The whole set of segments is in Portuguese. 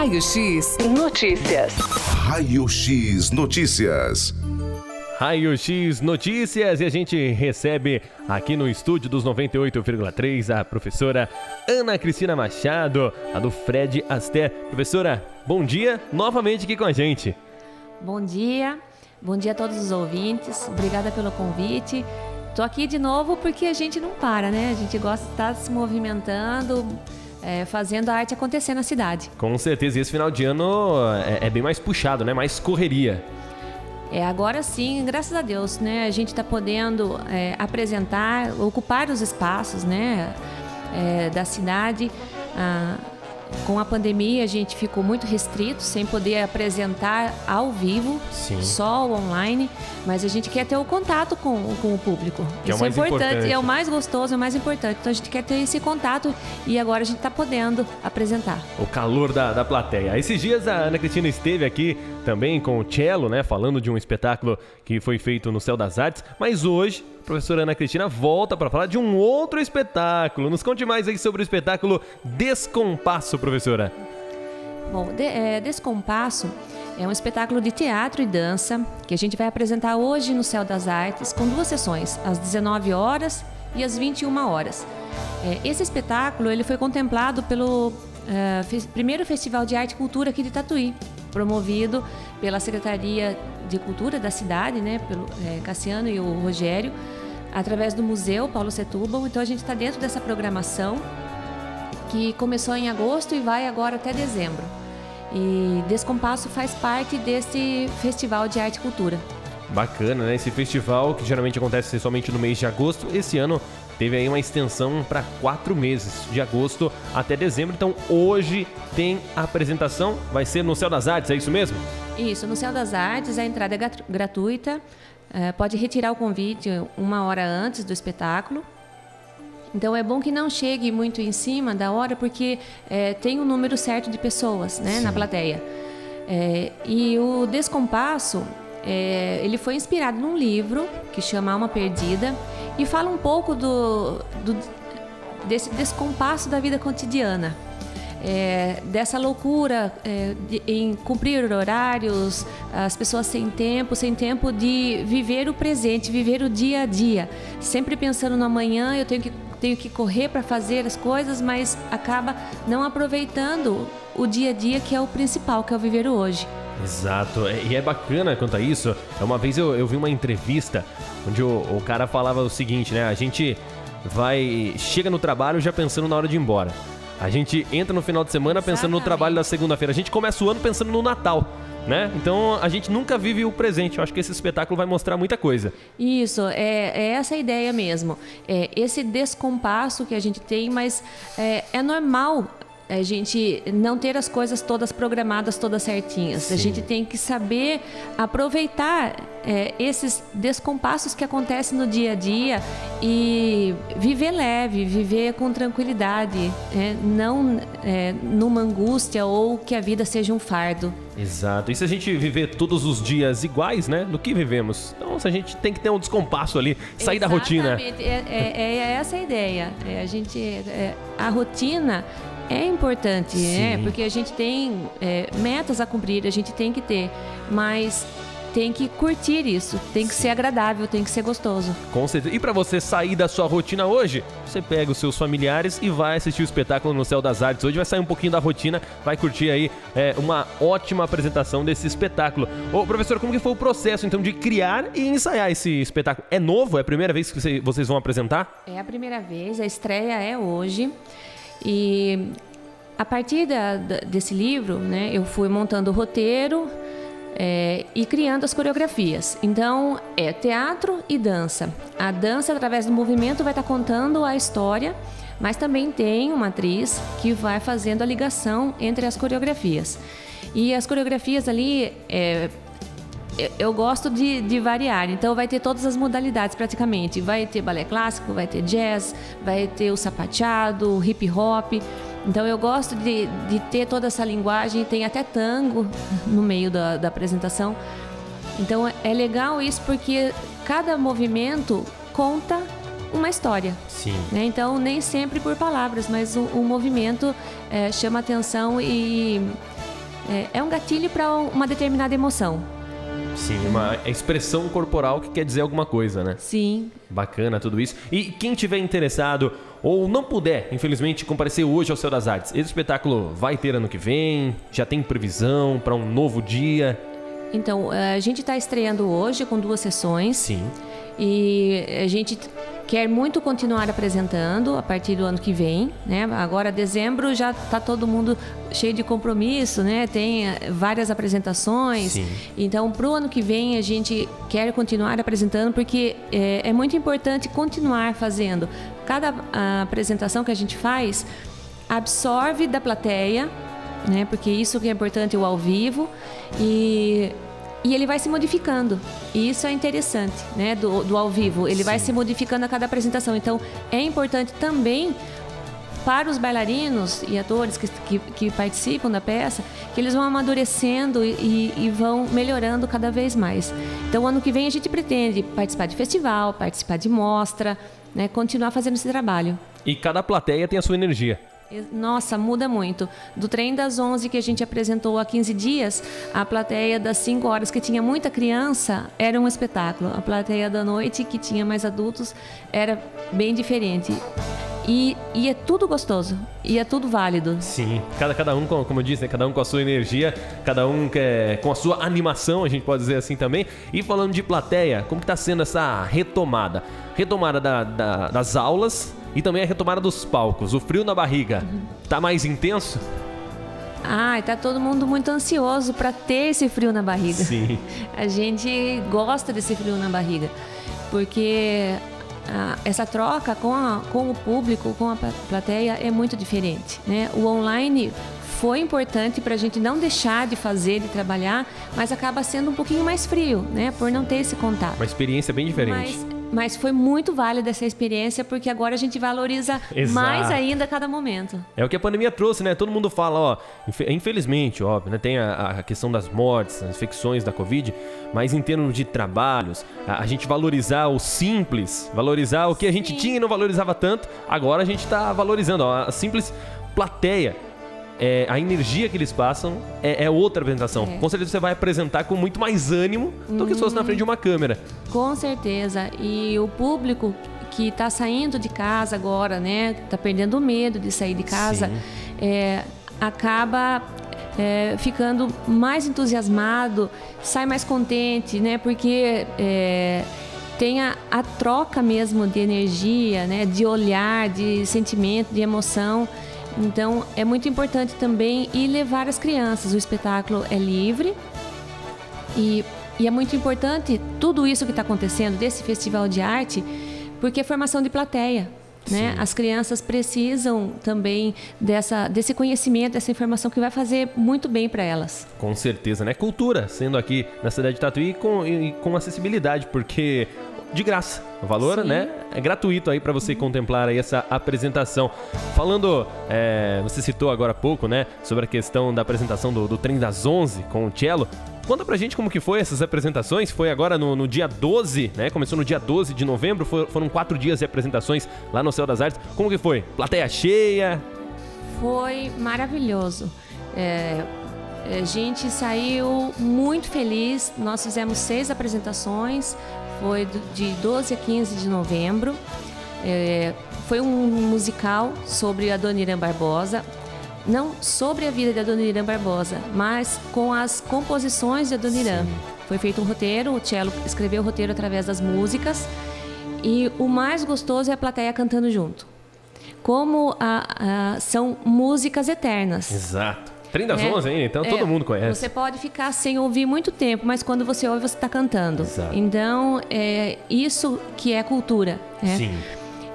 Raio X Notícias. Raio X Notícias. Raio X Notícias e a gente recebe aqui no estúdio dos 98,3 a professora Ana Cristina Machado, a do Fred Aster. Professora, bom dia novamente aqui com a gente. Bom dia, bom dia a todos os ouvintes, obrigada pelo convite. Tô aqui de novo porque a gente não para, né? A gente gosta de estar se movimentando, é, fazendo a arte acontecer na cidade. Com certeza, e esse final de ano é, é bem mais puxado, né? Mais correria. É, agora sim, graças a Deus, né? A gente está podendo é, apresentar, ocupar os espaços, né? É, da cidade. Ah, com a pandemia, a gente ficou muito restrito, sem poder apresentar ao vivo, Sim. só online, mas a gente quer ter o contato com, com o público. Que é o Isso é mais importante, importante. é o mais gostoso, é o mais importante. Então a gente quer ter esse contato e agora a gente está podendo apresentar. O calor da, da plateia. Esses dias a Ana Cristina esteve aqui também com o Cello, né? Falando de um espetáculo que foi feito no Céu das Artes. Mas hoje, professora Ana Cristina volta para falar de um outro espetáculo. Nos conte mais aí sobre o espetáculo Descompasso, professora. Bom, de, é, Descompasso é um espetáculo de teatro e dança que a gente vai apresentar hoje no Céu das Artes com duas sessões, às 19 horas e às 21 horas. É, esse espetáculo ele foi contemplado pelo é, primeiro Festival de Arte e Cultura aqui de Tatuí, promovido pela Secretaria de Cultura da cidade, né, pelo é, Cassiano e o Rogério, através do Museu Paulo Setúbal. Então a gente está dentro dessa programação que começou em agosto e vai agora até dezembro. E Descompasso faz parte desse Festival de Arte e Cultura. Bacana, né? Esse festival que geralmente acontece somente no mês de agosto, esse ano teve aí uma extensão para quatro meses, de agosto até dezembro. Então hoje tem a apresentação, vai ser no Céu das Artes, é isso mesmo? Isso, no Céu das Artes a entrada é grat- gratuita, eh, pode retirar o convite uma hora antes do espetáculo. Então é bom que não chegue muito em cima da hora, porque eh, tem um número certo de pessoas né, na plateia. Eh, e o Descompasso, eh, ele foi inspirado num livro que chama Alma Perdida e fala um pouco do, do- desse descompasso da vida cotidiana. É, dessa loucura é, de- em cumprir horários, as pessoas sem tempo, sem tempo de viver o presente, viver o dia a dia. Sempre pensando no amanhã, eu tenho que, tenho que correr para fazer as coisas, mas acaba não aproveitando o dia a dia que é o principal, que é o viver o hoje. Exato, e é bacana quanto a isso. Uma vez eu, eu vi uma entrevista onde o, o cara falava o seguinte, né? A gente vai. chega no trabalho já pensando na hora de ir embora. A gente entra no final de semana pensando no trabalho da segunda-feira. A gente começa o ano pensando no Natal, né? Então a gente nunca vive o presente. Eu acho que esse espetáculo vai mostrar muita coisa. Isso, é, é essa a ideia mesmo. É esse descompasso que a gente tem, mas é, é normal a gente não ter as coisas todas programadas, todas certinhas. A gente tem que saber aproveitar é, esses descompassos que acontecem no dia a dia e viver leve, viver com tranquilidade, é, não é, numa angústia ou que a vida seja um fardo. Exato. E se a gente viver todos os dias iguais, né? Do que vivemos? Então se a gente tem que ter um descompasso ali, sair da rotina. Exatamente. É, é- é essa a ideia. É, a gente, é, a rotina é importante, né? Sim. Porque a gente tem é, metas a cumprir, a gente tem que ter, mas tem que curtir isso, tem que ser agradável, tem que ser gostoso. Com certeza. E pra você sair da sua rotina hoje, você pega os seus familiares e vai assistir o espetáculo no Céu das Artes. Hoje vai sair um pouquinho da rotina, vai curtir aí é, uma ótima apresentação desse espetáculo. Ô, professor, como que foi o processo então de criar e ensaiar esse espetáculo? É novo? É a primeira vez que você- vocês vão apresentar? É a primeira vez, a estreia é hoje. E a partir da- da- desse livro, né, eu fui montando o roteiro é, e criando as coreografias. Então, é teatro e dança. A dança, através do movimento, vai estar contando a história, mas também tem uma atriz que vai fazendo a ligação entre as coreografias. E as coreografias ali, é, eu- eu gosto de, de variar, então vai ter todas as modalidades praticamente. Vai ter balé clássico, vai ter jazz, vai ter o sapateado, o hip hop. Então eu gosto de, de ter toda essa linguagem, tem até tango no meio da, da apresentação. Então é legal isso porque cada movimento conta uma história. Sim. né? Então, nem sempre por palavras, mas o, o movimento eh, chama atenção e, é, é um gatilho para uma determinada emoção. Sim, uma expressão corporal que quer dizer alguma coisa, né? Sim. Bacana tudo isso. E quem tiver interessado ou não puder, infelizmente, comparecer hoje ao Céu das Artes, esse espetáculo vai ter ano que vem? Já tem previsão para um novo dia? Então, a gente está estreando hoje com duas sessões. Sim. E a gente quer muito continuar apresentando a partir do ano que vem, né? Agora dezembro já está todo mundo cheio de compromisso, né? Tem eh, várias apresentações. Sim. Então, para o ano que vem a gente quer continuar apresentando porque é, é muito importante continuar fazendo. Cada apresentação que a gente faz absorve da plateia, né? Porque isso que é importante o ao vivo e e ele vai se modificando. E isso é interessante, né? Do, do ao vivo. Ele Sim. vai se modificando a cada apresentação. Então, é importante também para os bailarinos e atores que, que, que participam da peça, que eles vão amadurecendo e, e, vão melhorando cada vez mais. Então, ano que vem a gente pretende participar de festival, participar de mostra, né? continuar fazendo esse trabalho. E cada plateia tem a sua energia. Nossa, muda muito. Do trem das 11 que a gente apresentou há 15 dias, a plateia das 5 horas que tinha muita criança era um espetáculo. A plateia da noite que tinha mais adultos era bem diferente. E, e, é tudo gostoso. E é tudo válido. Sim. Cada, cada um, como eu disse, né? cada um com a sua energia, cada um com a sua animação, a gente pode dizer assim também. E falando de plateia, como que tá sendo essa retomada? Retomada da, da, das aulas e também a retomada dos palcos. O frio na barriga uhum. tá mais intenso? Ah, tá todo mundo muito ansioso para ter esse frio na barriga. Sim. A gente gosta desse frio na barriga, porque essa troca com, a, com o público, com a plateia é muito diferente, né? O online foi importante para a gente não deixar de fazer, de trabalhar, mas acaba sendo um pouquinho mais frio, né? Por não ter esse contato. Uma experiência bem diferente. Mas mas foi muito válida essa experiência, porque agora a gente valoriza Exato. mais ainda cada momento. É o que a pandemia trouxe, né? Todo mundo fala, ó, infelizmente, óbvio, né? Tem a, a questão das mortes, as infecções da Covid, mas em termos de trabalhos, a, a gente valorizar o simples, valorizar o que a gente Sim. tinha e não valorizava tanto, agora a gente está valorizando, ó, a simples plateia é, a energia que eles passam é, é outra apresentação. É. Com certeza você vai apresentar com muito mais ânimo do que se fosse na frente de uma câmera. Com certeza. E o público que está saindo de casa agora, né? Está perdendo o medo de sair de casa, é, acaba é, ficando mais entusiasmado, sai mais contente, né? Porque é, tem a, a, troca mesmo de energia, né? De olhar, de sentimento, de emoção. Então é muito importante também ir levar as crianças. O espetáculo é livre e, e é muito importante tudo isso que está acontecendo desse festival de arte, porque é formação de plateia. Né? As crianças precisam também dessa, desse conhecimento, dessa informação que vai fazer muito bem para elas. Com certeza, né? Cultura, sendo aqui na cidade de Tatuí com, e, com acessibilidade, porque de graça. O valor, Sim. né, é gratuito aí para você contemplar aí essa apresentação. Falando, é, você citou agora há pouco, né, sobre a questão da apresentação do, do Trem das 11 com o Cello. Conta pra gente como que foi essas apresentações. Foi agora no, no dia 12, né? Começou no dia 12 de novembro. For, foram quatro dias de apresentações lá no Céu das Artes. Como que foi? Plateia cheia? Foi maravilhoso. É, a gente saiu muito feliz. Nós fizemos seis apresentações foi de 12 a 15 de novembro. É, foi um musical sobre a Dona Irã Barbosa, não sobre a vida da Dona Irã Barbosa, mas com as composições da Dona Irã. Foi feito um roteiro, o Cello escreveu o roteiro através das músicas e o mais gostoso é a plateia cantando junto. Como a, a, são músicas eternas. Exato. Trem das é, 11 ainda, então é, todo mundo conhece. Você pode ficar sem ouvir muito tempo, mas quando você ouve, você está cantando. Exato. Então, é isso que é cultura. Né? Sim.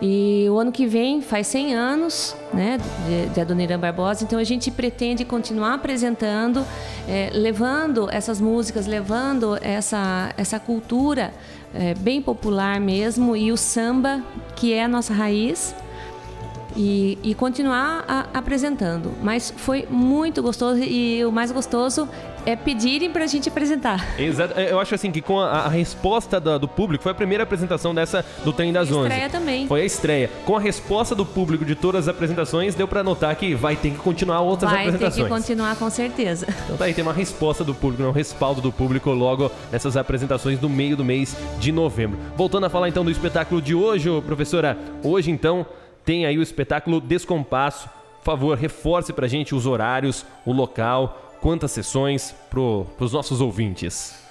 E o ano que vem faz 100 anos né, de, de Adoniran Barbosa, então a gente pretende continuar apresentando, é, levando essas músicas, levando essa, essa cultura é, bem popular mesmo, e o samba, que é a nossa raiz, e, e continuar a, apresentando. Mas foi muito gostoso e o mais gostoso é pedirem para a gente apresentar. Exato. É, eu acho assim que com a, a resposta do, do, público, foi a primeira apresentação dessa do Trem das Onze. Estreia também. Foi a estreia. Com a resposta do público de todas as apresentações, deu para notar que vai ter que continuar outras vai apresentações. Vai ter que continuar com certeza. Então tá aí, tem uma resposta do público, um respaldo do público logo nessas apresentações do meio do mês de novembro. Voltando a falar então do espetáculo de hoje, professora, hoje então tem aí o espetáculo Descompasso. Por favor, reforce pra gente os horários, o local, quantas sessões para os nossos ouvintes?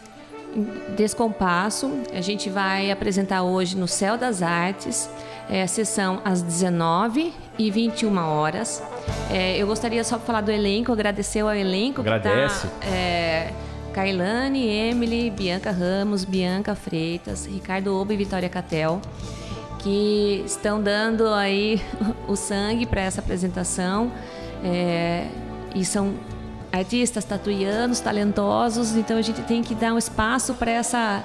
Descompasso, a gente vai apresentar hoje no Céu das Artes, é, a sessão às 19 e 21 horas. É, eu gostaria só de falar do elenco, agradecer ao elenco Agradece. que está. É, Kailane, Emily, Bianca Ramos, Bianca Freitas, Ricardo Obo e Vitória Catel, que estão dando aí o sangue para essa apresentação. É, e são artistas tatuianos, talentosos, então a gente tem que dar um espaço para essa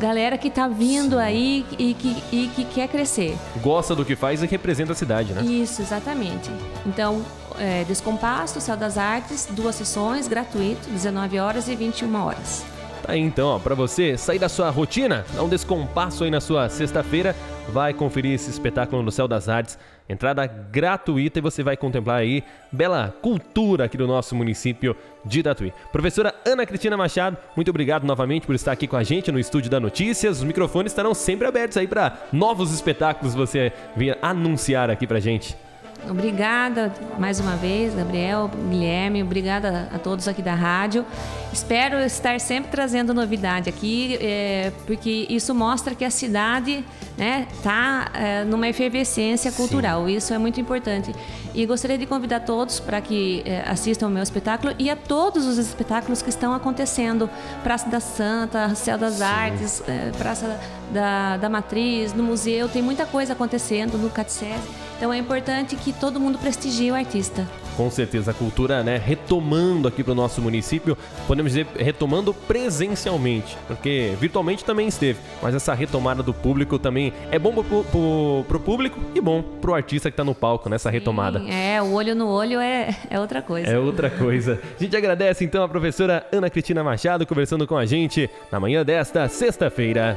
galera que está vindo aí e que, e que quer crescer. Gosta do que faz e representa a cidade, né? Isso, exatamente. Então, é, Descompasso, Céu das Artes, duas sessões, gratuito, 19 horas e 21 horas. Tá aí então, para você sair da sua rotina, dar um descompasso aí na sua sexta-feira, vai conferir esse espetáculo no Céu das Artes. Entrada gratuita e você vai contemplar aí bela cultura aqui do nosso município de Tatuí. Professora Ana Cristina Machado, muito obrigado novamente por estar aqui com a gente no estúdio da Notícias. Os microfones estarão sempre abertos aí para novos espetáculos você vir anunciar aqui pra gente. Obrigada mais uma vez, Gabriel, Guilherme, obrigada a todos aqui da rádio. Espero estar sempre trazendo novidade aqui, é, porque isso mostra que a cidade está né, é, numa efervescência cultural. Sim. Isso é muito importante. E gostaria de convidar todos para que é, assistam ao meu espetáculo e a todos os espetáculos que estão acontecendo. Praça da Santa, Céu das Sim. Artes, Praça da, da Matriz, no museu, tem muita coisa acontecendo no Caticese. Então é importante que todo mundo prestigie o artista. Com certeza, a cultura, né, retomando aqui para o nosso município, podemos dizer, retomando presencialmente, porque virtualmente também esteve, mas essa retomada do público também é bom para o público e bom para o artista que está no palco nessa retomada. é, o olho no olho é, é outra coisa. É outra coisa. A gente agradece então a professora Ana Cristina Machado conversando com a gente na manhã desta sexta-feira.